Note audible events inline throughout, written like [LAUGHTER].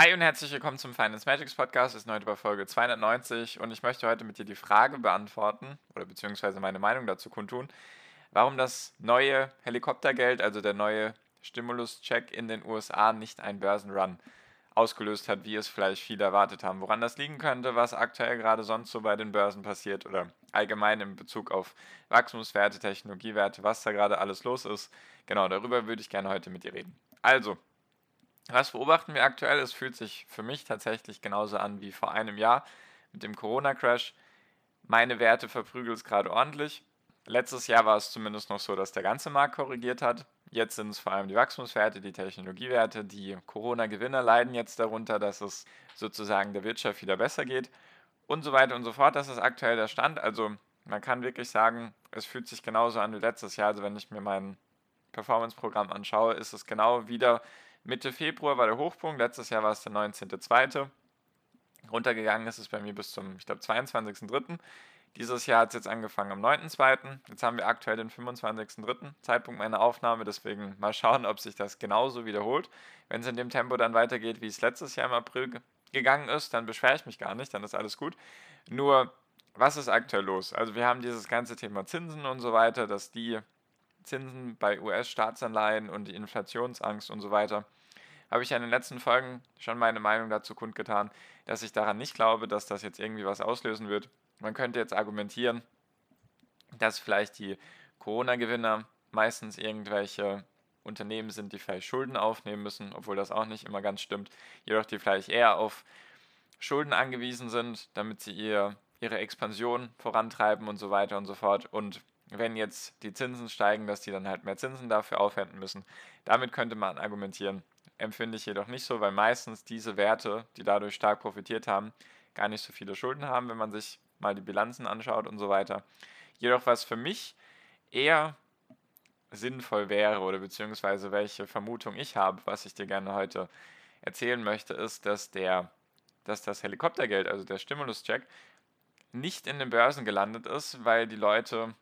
Hi und herzlich willkommen zum Finance Magics Podcast. Wir sind heute bei Folge 290 und ich möchte heute mit dir die Frage beantworten oder beziehungsweise meine Meinung dazu kundtun, warum das neue Helikoptergeld, also der neue Stimulus-Check in den USA nicht einen Börsenrun ausgelöst hat, wie es vielleicht viele erwartet haben. Woran das liegen könnte, was aktuell gerade sonst so bei den Börsen passiert oder allgemein in Bezug auf Wachstumswerte, Technologiewerte, was da gerade alles los ist. Genau, darüber würde ich gerne heute mit dir reden. Also, was beobachten wir aktuell? Es fühlt sich für mich tatsächlich genauso an wie vor einem Jahr mit dem Corona-Crash. Meine Werte verprügeln es gerade ordentlich. Letztes Jahr war es zumindest noch so, dass der ganze Markt korrigiert hat. Jetzt sind es vor allem die Wachstumswerte, die Technologiewerte. Die Corona-Gewinner leiden jetzt darunter, dass es sozusagen der Wirtschaft wieder besser geht und so weiter und so fort. Das ist aktuell der Stand. Also man kann wirklich sagen, es fühlt sich genauso an wie letztes Jahr. Also wenn ich mir mein Performance-Programm anschaue, ist es genau wieder Mitte Februar war der Hochpunkt, letztes Jahr war es der 19.02. Runtergegangen ist es bei mir bis zum, ich glaube, 22.03. Dieses Jahr hat es jetzt angefangen am 9.2. Jetzt haben wir aktuell den 25.03. Zeitpunkt meiner Aufnahme, deswegen mal schauen, ob sich das genauso wiederholt. Wenn es in dem Tempo dann weitergeht, wie es letztes Jahr im April gegangen ist, dann beschwere ich mich gar nicht, dann ist alles gut. Nur, was ist aktuell los? Also wir haben dieses ganze Thema Zinsen und so weiter, dass die Zinsen bei US-Staatsanleihen und die Inflationsangst und so weiter habe ich ja in den letzten Folgen schon meine Meinung dazu kundgetan, dass ich daran nicht glaube, dass das jetzt irgendwie was auslösen wird. Man könnte jetzt argumentieren, dass vielleicht die Corona-Gewinner meistens irgendwelche Unternehmen sind, die vielleicht Schulden aufnehmen müssen, obwohl das auch nicht immer ganz stimmt, jedoch die vielleicht eher auf Schulden angewiesen sind, damit sie ihr, ihre Expansion vorantreiben und so weiter und so fort. Und wenn jetzt die Zinsen steigen, dass die dann halt mehr Zinsen dafür aufwenden müssen. Damit könnte man argumentieren, empfinde ich jedoch nicht so, weil meistens diese Werte, die dadurch stark profitiert haben, gar nicht so viele Schulden haben, wenn man sich mal die Bilanzen anschaut und so weiter. Jedoch was für mich eher sinnvoll wäre oder beziehungsweise welche Vermutung ich habe, was ich dir gerne heute erzählen möchte, ist, dass der, dass das Helikoptergeld, also der Stimuluscheck, nicht in den Börsen gelandet ist, weil die Leute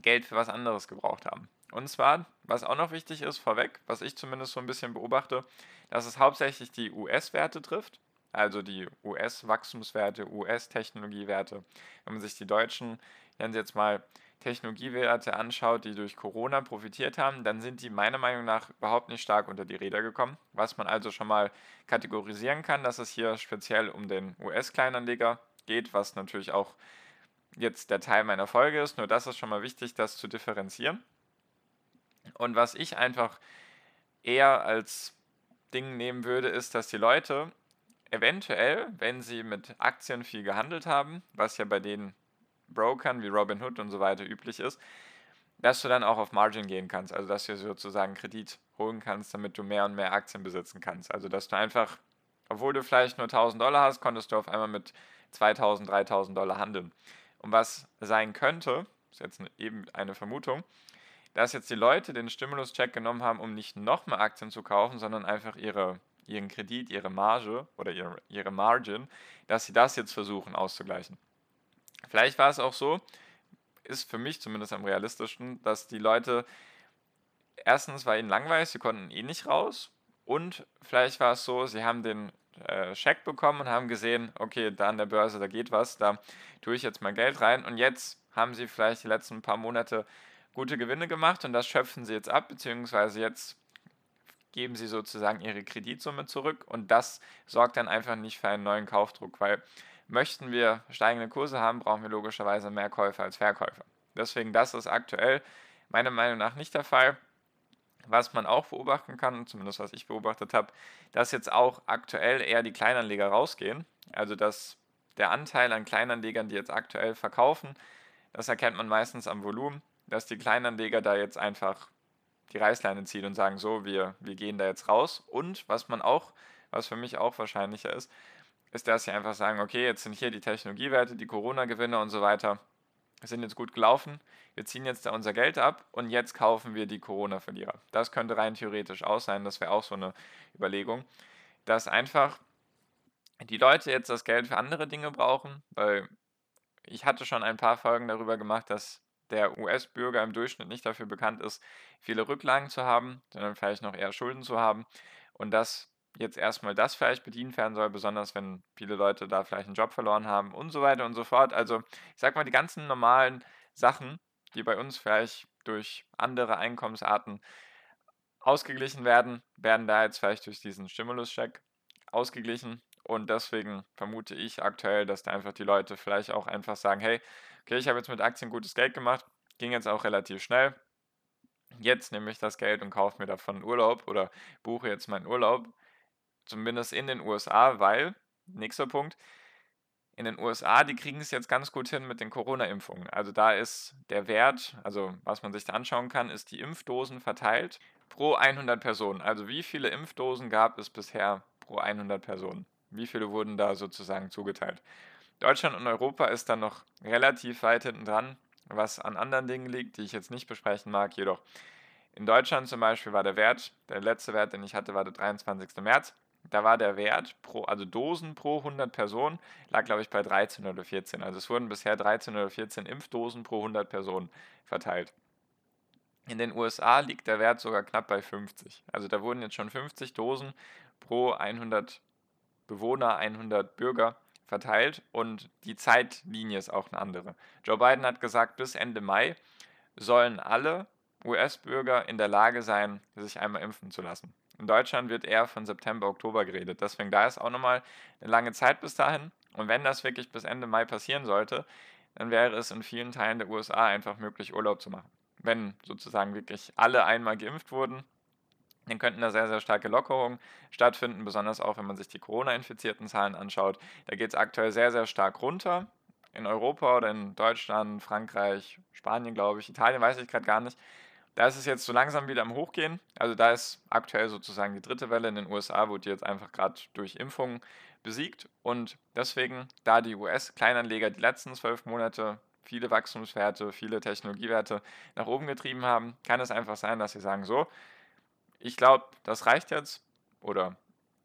Geld für was anderes gebraucht haben. Und zwar, was auch noch wichtig ist, vorweg, was ich zumindest so ein bisschen beobachte, dass es hauptsächlich die US-Werte trifft, also die US-Wachstumswerte, US-Technologiewerte. Wenn man sich die deutschen, nennen Sie jetzt mal Technologiewerte anschaut, die durch Corona profitiert haben, dann sind die meiner Meinung nach überhaupt nicht stark unter die Räder gekommen. Was man also schon mal kategorisieren kann, dass es hier speziell um den US-Kleinanleger geht, was natürlich auch jetzt der Teil meiner Folge ist. Nur das ist schon mal wichtig, das zu differenzieren. Und was ich einfach eher als Ding nehmen würde, ist, dass die Leute eventuell, wenn sie mit Aktien viel gehandelt haben, was ja bei den Brokern wie Robinhood und so weiter üblich ist, dass du dann auch auf Margin gehen kannst, also dass du sozusagen Kredit holen kannst, damit du mehr und mehr Aktien besitzen kannst. Also dass du einfach, obwohl du vielleicht nur 1000 Dollar hast, konntest du auf einmal mit 2000, 3000 Dollar handeln. Und was sein könnte, ist jetzt eben eine Vermutung, dass jetzt die Leute den Stimulus-Check genommen haben, um nicht nochmal Aktien zu kaufen, sondern einfach ihre, ihren Kredit, ihre Marge oder ihre, ihre Margin, dass sie das jetzt versuchen auszugleichen. Vielleicht war es auch so, ist für mich zumindest am realistischsten, dass die Leute erstens war ihnen langweilig, sie konnten eh nicht raus und vielleicht war es so, sie haben den äh, Scheck bekommen und haben gesehen, okay, da an der Börse, da geht was, da tue ich jetzt mal Geld rein und jetzt haben sie vielleicht die letzten paar Monate gute Gewinne gemacht und das schöpfen sie jetzt ab, beziehungsweise jetzt geben sie sozusagen ihre Kreditsumme zurück und das sorgt dann einfach nicht für einen neuen Kaufdruck, weil möchten wir steigende Kurse haben, brauchen wir logischerweise mehr Käufer als Verkäufer. Deswegen, das ist aktuell meiner Meinung nach nicht der Fall. Was man auch beobachten kann, zumindest was ich beobachtet habe, dass jetzt auch aktuell eher die Kleinanleger rausgehen. Also dass der Anteil an Kleinanlegern, die jetzt aktuell verkaufen, das erkennt man meistens am Volumen dass die Kleinanleger da jetzt einfach die Reißleine ziehen und sagen, so, wir, wir gehen da jetzt raus. Und was man auch was für mich auch wahrscheinlicher ist, ist, dass sie einfach sagen, okay, jetzt sind hier die Technologiewerte, die Corona-Gewinne und so weiter, sind jetzt gut gelaufen, wir ziehen jetzt da unser Geld ab und jetzt kaufen wir die Corona-Verlierer. Das könnte rein theoretisch auch sein, das wäre auch so eine Überlegung, dass einfach die Leute jetzt das Geld für andere Dinge brauchen, weil ich hatte schon ein paar Folgen darüber gemacht, dass der US-Bürger im Durchschnitt nicht dafür bekannt ist, viele Rücklagen zu haben, sondern vielleicht noch eher Schulden zu haben und dass jetzt erstmal das vielleicht bedient werden soll, besonders wenn viele Leute da vielleicht einen Job verloren haben und so weiter und so fort. Also ich sag mal, die ganzen normalen Sachen, die bei uns vielleicht durch andere Einkommensarten ausgeglichen werden, werden da jetzt vielleicht durch diesen Stimulus-Check ausgeglichen. Und deswegen vermute ich aktuell, dass da einfach die Leute vielleicht auch einfach sagen, hey, okay, ich habe jetzt mit Aktien gutes Geld gemacht, ging jetzt auch relativ schnell. Jetzt nehme ich das Geld und kaufe mir davon Urlaub oder buche jetzt meinen Urlaub, zumindest in den USA, weil, nächster Punkt, in den USA, die kriegen es jetzt ganz gut hin mit den Corona-Impfungen. Also da ist der Wert, also was man sich da anschauen kann, ist die Impfdosen verteilt pro 100 Personen. Also wie viele Impfdosen gab es bisher pro 100 Personen? Wie viele wurden da sozusagen zugeteilt? Deutschland und Europa ist dann noch relativ weit hinten dran, was an anderen Dingen liegt, die ich jetzt nicht besprechen mag. Jedoch in Deutschland zum Beispiel war der Wert, der letzte Wert, den ich hatte, war der 23. März. Da war der Wert pro, also Dosen pro 100 Personen, lag glaube ich bei 13 oder 14. Also es wurden bisher 13 oder 14 Impfdosen pro 100 Personen verteilt. In den USA liegt der Wert sogar knapp bei 50. Also da wurden jetzt schon 50 Dosen pro 100 Bewohner, 100 Bürger verteilt und die Zeitlinie ist auch eine andere. Joe Biden hat gesagt, bis Ende Mai sollen alle US-Bürger in der Lage sein, sich einmal impfen zu lassen. In Deutschland wird eher von September, Oktober geredet. Deswegen da ist auch nochmal eine lange Zeit bis dahin. Und wenn das wirklich bis Ende Mai passieren sollte, dann wäre es in vielen Teilen der USA einfach möglich, Urlaub zu machen. Wenn sozusagen wirklich alle einmal geimpft wurden, dann könnten da sehr, sehr starke Lockerungen stattfinden, besonders auch wenn man sich die Corona-infizierten Zahlen anschaut. Da geht es aktuell sehr, sehr stark runter. In Europa oder in Deutschland, Frankreich, Spanien, glaube ich, Italien weiß ich gerade gar nicht. Da ist es jetzt so langsam wieder am Hochgehen. Also da ist aktuell sozusagen die dritte Welle in den USA, wurde jetzt einfach gerade durch Impfungen besiegt. Und deswegen, da die US-Kleinanleger die letzten zwölf Monate viele Wachstumswerte, viele Technologiewerte nach oben getrieben haben, kann es einfach sein, dass sie sagen, so, ich glaube, das reicht jetzt. Oder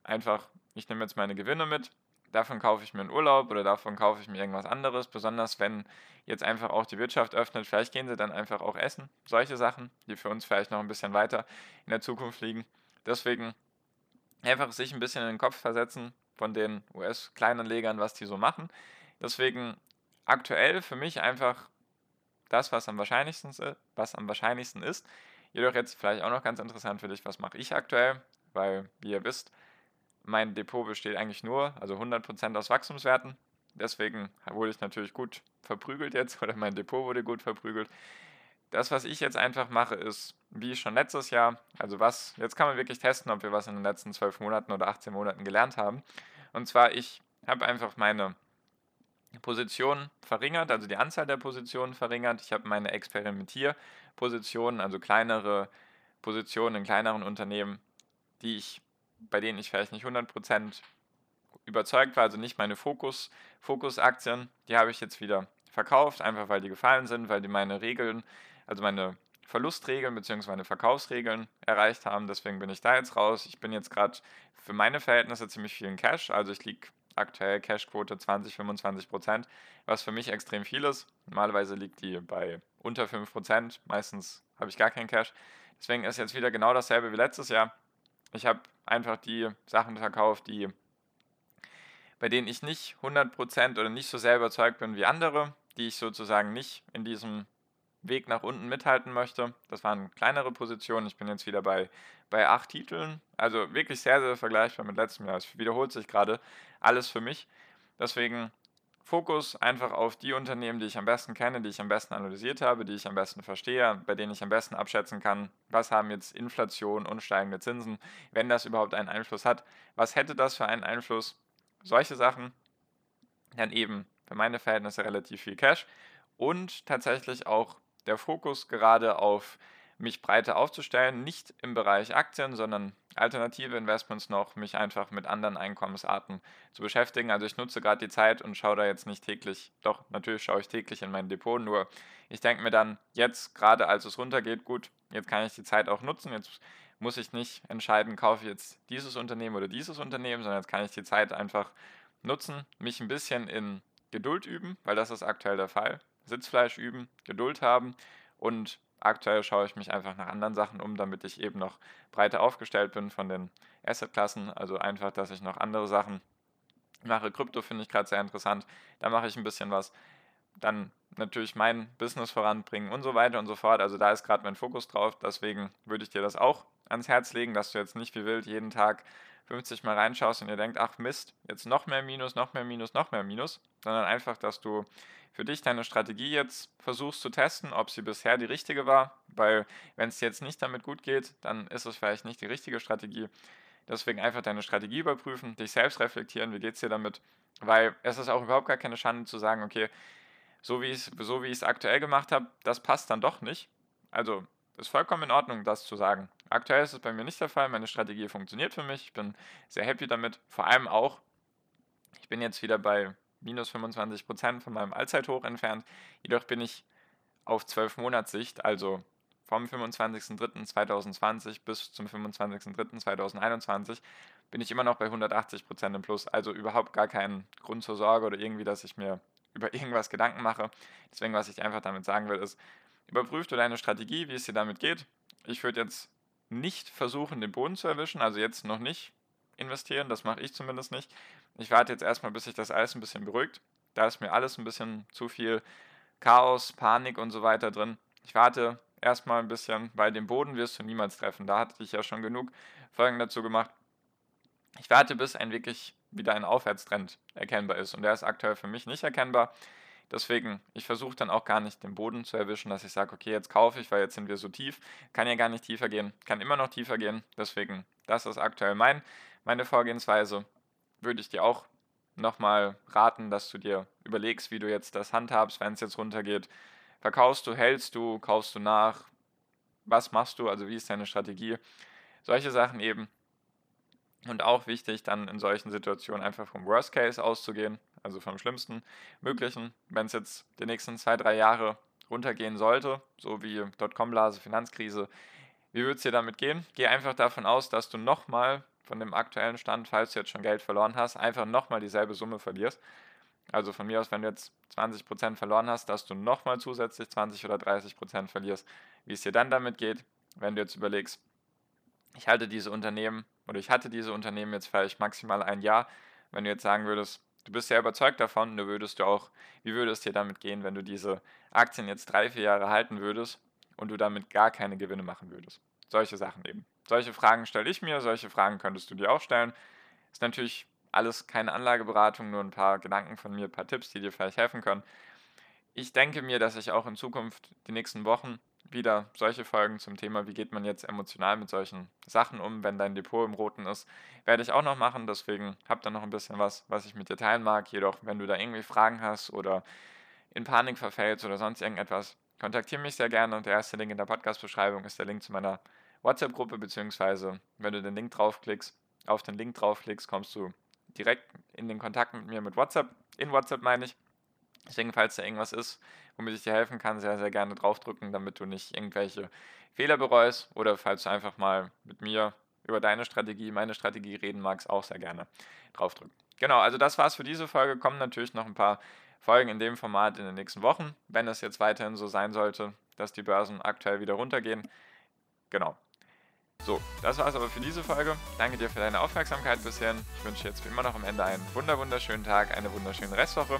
einfach, ich nehme jetzt meine Gewinne mit, davon kaufe ich mir einen Urlaub oder davon kaufe ich mir irgendwas anderes, besonders wenn jetzt einfach auch die Wirtschaft öffnet. Vielleicht gehen sie dann einfach auch essen. Solche Sachen, die für uns vielleicht noch ein bisschen weiter in der Zukunft liegen. Deswegen einfach sich ein bisschen in den Kopf versetzen von den US-Kleinanlegern, was die so machen. Deswegen aktuell für mich einfach das, was am wahrscheinlichsten, was am wahrscheinlichsten ist. Jedoch jetzt vielleicht auch noch ganz interessant für dich, was mache ich aktuell? Weil, wie ihr wisst, mein Depot besteht eigentlich nur, also 100% aus Wachstumswerten. Deswegen wurde ich natürlich gut verprügelt jetzt [LAUGHS] oder mein Depot wurde gut verprügelt. Das, was ich jetzt einfach mache, ist, wie schon letztes Jahr, also was, jetzt kann man wirklich testen, ob wir was in den letzten 12 Monaten oder 18 Monaten gelernt haben. Und zwar, ich habe einfach meine Positionen verringert, also die Anzahl der Positionen verringert. Ich habe meine Experimentierpositionen, also kleinere Positionen in kleineren Unternehmen, die ich bei denen ich vielleicht nicht 100% überzeugt war, also nicht meine Fokus, Fokusaktien, die habe ich jetzt wieder verkauft, einfach weil die gefallen sind, weil die meine Regeln, also meine Verlustregeln bzw. Verkaufsregeln erreicht haben. Deswegen bin ich da jetzt raus. Ich bin jetzt gerade für meine Verhältnisse ziemlich viel in Cash. Also ich liege aktuell Cashquote 20, 25 Prozent, was für mich extrem viel ist. Normalerweise liegt die bei unter 5 Prozent. Meistens habe ich gar keinen Cash. Deswegen ist jetzt wieder genau dasselbe wie letztes Jahr. Ich habe einfach die Sachen verkauft, die bei denen ich nicht 100% oder nicht so sehr überzeugt bin wie andere, die ich sozusagen nicht in diesem Weg nach unten mithalten möchte. Das waren kleinere Positionen. Ich bin jetzt wieder bei, bei acht Titeln. Also wirklich sehr, sehr vergleichbar mit letztem Jahr. Es wiederholt sich gerade alles für mich. Deswegen Fokus einfach auf die Unternehmen, die ich am besten kenne, die ich am besten analysiert habe, die ich am besten verstehe, bei denen ich am besten abschätzen kann, was haben jetzt Inflation und steigende Zinsen, wenn das überhaupt einen Einfluss hat. Was hätte das für einen Einfluss? Solche Sachen. Dann eben für meine Verhältnisse relativ viel Cash und tatsächlich auch der Fokus gerade auf mich breiter aufzustellen, nicht im Bereich Aktien, sondern alternative Investments noch, mich einfach mit anderen Einkommensarten zu beschäftigen. Also ich nutze gerade die Zeit und schaue da jetzt nicht täglich, doch natürlich schaue ich täglich in mein Depot, nur ich denke mir dann jetzt, gerade als es runtergeht, gut, jetzt kann ich die Zeit auch nutzen, jetzt muss ich nicht entscheiden, kaufe ich jetzt dieses Unternehmen oder dieses Unternehmen, sondern jetzt kann ich die Zeit einfach nutzen, mich ein bisschen in Geduld üben, weil das ist aktuell der Fall. Sitzfleisch üben, Geduld haben und aktuell schaue ich mich einfach nach anderen Sachen um, damit ich eben noch breiter aufgestellt bin von den Assetklassen. Also einfach, dass ich noch andere Sachen mache. Krypto finde ich gerade sehr interessant. Da mache ich ein bisschen was. Dann natürlich mein Business voranbringen und so weiter und so fort. Also da ist gerade mein Fokus drauf. Deswegen würde ich dir das auch ans Herz legen, dass du jetzt nicht wie wild jeden Tag 50 Mal reinschaust und ihr denkt, ach Mist, jetzt noch mehr Minus, noch mehr Minus, noch mehr Minus, sondern einfach, dass du für dich deine Strategie jetzt versuchst zu testen, ob sie bisher die richtige war, weil wenn es jetzt nicht damit gut geht, dann ist es vielleicht nicht die richtige Strategie. Deswegen einfach deine Strategie überprüfen, dich selbst reflektieren, wie geht es dir damit, weil es ist auch überhaupt gar keine Schande zu sagen, okay, so wie ich so es aktuell gemacht habe, das passt dann doch nicht. Also ist vollkommen in Ordnung, das zu sagen. Aktuell ist es bei mir nicht der Fall. Meine Strategie funktioniert für mich. Ich bin sehr happy damit. Vor allem auch, ich bin jetzt wieder bei minus 25 Prozent von meinem Allzeithoch entfernt. Jedoch bin ich auf 12 Monatssicht, also vom 25.03.2020 bis zum 25.03.2021, bin ich immer noch bei 180 Prozent im Plus. Also überhaupt gar keinen Grund zur Sorge oder irgendwie, dass ich mir über irgendwas Gedanken mache. Deswegen, was ich einfach damit sagen will, ist, überprüf du deine Strategie, wie es dir damit geht. Ich würde jetzt nicht versuchen, den Boden zu erwischen, also jetzt noch nicht investieren, das mache ich zumindest nicht. Ich warte jetzt erstmal, bis sich das alles ein bisschen beruhigt. Da ist mir alles ein bisschen zu viel Chaos, Panik und so weiter drin. Ich warte erstmal ein bisschen, weil den Boden wirst du niemals treffen. Da hatte ich ja schon genug Folgen dazu gemacht. Ich warte, bis ein wirklich wieder ein Aufwärtstrend erkennbar ist. Und der ist aktuell für mich nicht erkennbar. Deswegen, ich versuche dann auch gar nicht den Boden zu erwischen, dass ich sage, okay, jetzt kaufe ich, weil jetzt sind wir so tief. Kann ja gar nicht tiefer gehen, kann immer noch tiefer gehen. Deswegen, das ist aktuell mein, meine Vorgehensweise. Würde ich dir auch nochmal raten, dass du dir überlegst, wie du jetzt das handhabst, wenn es jetzt runtergeht. Verkaufst du, hältst du, kaufst du nach? Was machst du? Also wie ist deine Strategie? Solche Sachen eben. Und auch wichtig, dann in solchen Situationen einfach vom Worst Case auszugehen, also vom schlimmsten möglichen. Wenn es jetzt die nächsten zwei, drei Jahre runtergehen sollte, so wie Dotcom-Blase, Finanzkrise, wie würde es dir damit gehen? Geh einfach davon aus, dass du nochmal von dem aktuellen Stand, falls du jetzt schon Geld verloren hast, einfach nochmal dieselbe Summe verlierst. Also von mir aus, wenn du jetzt 20% verloren hast, dass du nochmal zusätzlich 20 oder 30% verlierst. Wie es dir dann damit geht, wenn du jetzt überlegst, ich halte diese Unternehmen oder ich hatte diese Unternehmen jetzt vielleicht maximal ein Jahr. Wenn du jetzt sagen würdest, du bist sehr überzeugt davon, du würdest du auch, wie würde es dir damit gehen, wenn du diese Aktien jetzt drei, vier Jahre halten würdest und du damit gar keine Gewinne machen würdest? Solche Sachen eben. Solche Fragen stelle ich mir, solche Fragen könntest du dir auch stellen. Ist natürlich alles keine Anlageberatung, nur ein paar Gedanken von mir, ein paar Tipps, die dir vielleicht helfen können. Ich denke mir, dass ich auch in Zukunft die nächsten Wochen wieder solche Folgen zum Thema, wie geht man jetzt emotional mit solchen Sachen um, wenn dein Depot im Roten ist, werde ich auch noch machen. Deswegen habt da noch ein bisschen was, was ich mit dir teilen mag. Jedoch, wenn du da irgendwie Fragen hast oder in Panik verfällst oder sonst irgendetwas, kontaktiere mich sehr gerne. Der erste Link in der Podcast-Beschreibung ist der Link zu meiner WhatsApp-Gruppe, beziehungsweise wenn du den Link draufklickst, auf den Link draufklickst, kommst du direkt in den Kontakt mit mir mit WhatsApp. In WhatsApp meine ich. Deswegen, falls da irgendwas ist, womit ich dir helfen kann, sehr, sehr gerne draufdrücken, damit du nicht irgendwelche Fehler bereust oder falls du einfach mal mit mir über deine Strategie, meine Strategie reden magst, auch sehr gerne draufdrücken. Genau, also das war's für diese Folge. Kommen natürlich noch ein paar Folgen in dem Format in den nächsten Wochen, wenn es jetzt weiterhin so sein sollte, dass die Börsen aktuell wieder runtergehen. Genau. So, das war's aber für diese Folge. Danke dir für deine Aufmerksamkeit bisher. Ich wünsche jetzt wie immer noch am Ende einen wunder wunderschönen Tag, eine wunderschöne Restwoche.